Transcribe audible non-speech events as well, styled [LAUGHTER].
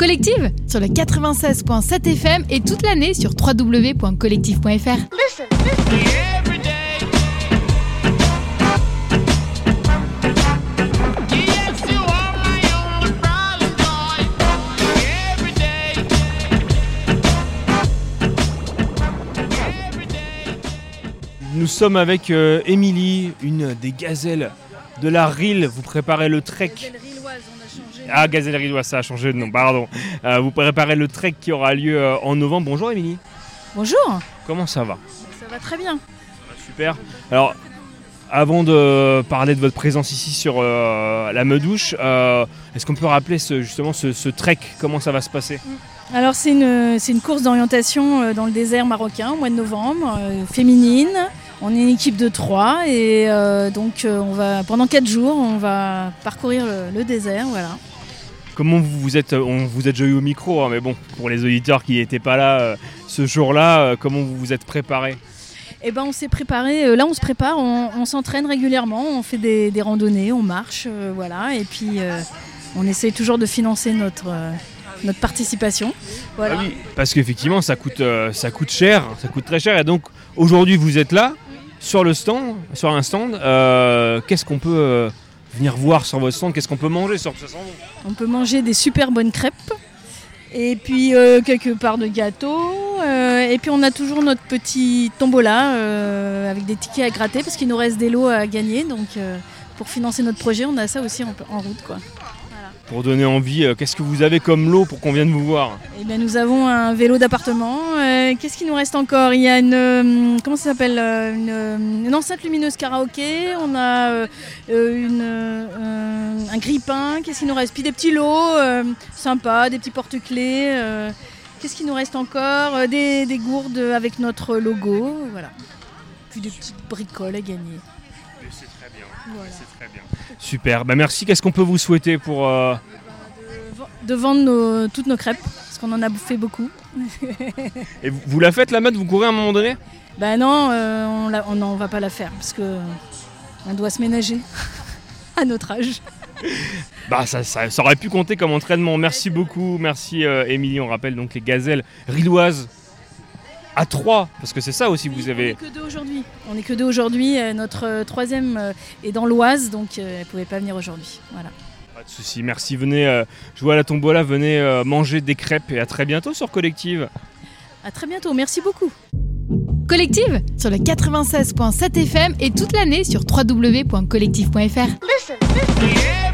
Collective sur le 96.7 FM et toute l'année sur www.collective.fr. Nous sommes avec euh, Émilie, une des gazelles de la Rille. Vous préparez le trek. Ah, gazelle ça a changé de nom, pardon. Euh, vous préparez le trek qui aura lieu euh, en novembre. Bonjour Émilie. Bonjour, Comment ça va? Ça va très bien. Super. Alors, avant de parler de votre présence ici sur euh, la Meudouche, euh, est-ce qu'on peut rappeler ce- justement ce, ce trek? Comment ça va se passer? Alors c'est une, c'est une course d'orientation dans le désert marocain au mois de novembre, euh, féminine. On est une équipe de trois et donc on va pendant quatre jours on va parcourir le, le désert, voilà. Comment vous vous êtes, on vous êtes déjà eu au micro, hein, mais bon, pour les auditeurs qui n'étaient pas là euh, ce jour-là, euh, comment vous vous êtes préparé Et ben on s'est préparé, euh, là on se prépare, on, on s'entraîne régulièrement, on fait des, des randonnées, on marche, euh, voilà, et puis euh, on essaie toujours de financer notre, euh, notre participation. Voilà. Ah oui, parce qu'effectivement, ça coûte, euh, ça coûte cher, ça coûte très cher. Et donc, aujourd'hui, vous êtes là, sur le stand, sur un stand. euh, Qu'est-ce qu'on peut euh, venir voir sur votre stand Qu'est-ce qu'on peut manger sur ce stand? On peut manger des super bonnes crêpes. Et puis euh, quelques parts de gâteau. euh, et puis on a toujours notre petit tombola euh, avec des tickets à gratter parce qu'il nous reste des lots à gagner. Donc euh, pour financer notre projet, on a ça aussi en, en route. Quoi. Pour donner envie, euh, qu'est-ce que vous avez comme lot pour qu'on vienne vous voir Et bien nous avons un vélo d'appartement. Euh, Qu'est-ce qu'il nous reste encore? Il y a une euh, comment ça s'appelle une, enceinte lumineuse karaoké. On a une, un grille-pain. Qu'est-ce qu'il nous reste? Puis des petits lots sympas, des petits porte-clés. Qu'est-ce qu'il nous reste encore? Des, des gourdes avec notre logo, voilà. Puis des petites bricoles à gagner. C'est très bien. Voilà. C'est très bien. Super. Bah, merci. Qu'est-ce qu'on peut vous souhaiter pour euh, De vendre nos- toutes nos crêpes, parce qu'on en a fait beaucoup. [LAUGHS] Et vous, vous la faites la mode? Vous courez à un moment donné? Ben non, euh, on la- on n'en va pas la faire parce que on doit se ménager [LAUGHS] à notre âge. [LAUGHS] Bah ça, ça, ça aurait pu compter comme entraînement. Merci beaucoup, merci euh, Émilie. On rappelle donc les gazelles riloises à 3, parce que c'est ça aussi, vous On avez... n'est que deux aujourd'hui. On n'est que deux aujourd'hui. Euh, Notre euh, troisième euh, est dans l'Oise, donc elle ne pouvait pas venir aujourd'hui. Voilà. Pas de soucis, merci. Venez jouer à la tombola, venez manger des crêpes et à très bientôt sur Collective. À très bientôt. Merci beaucoup. Collective sur le 96.7 FM et toute l'année sur www.collective.fr. Listen, listen.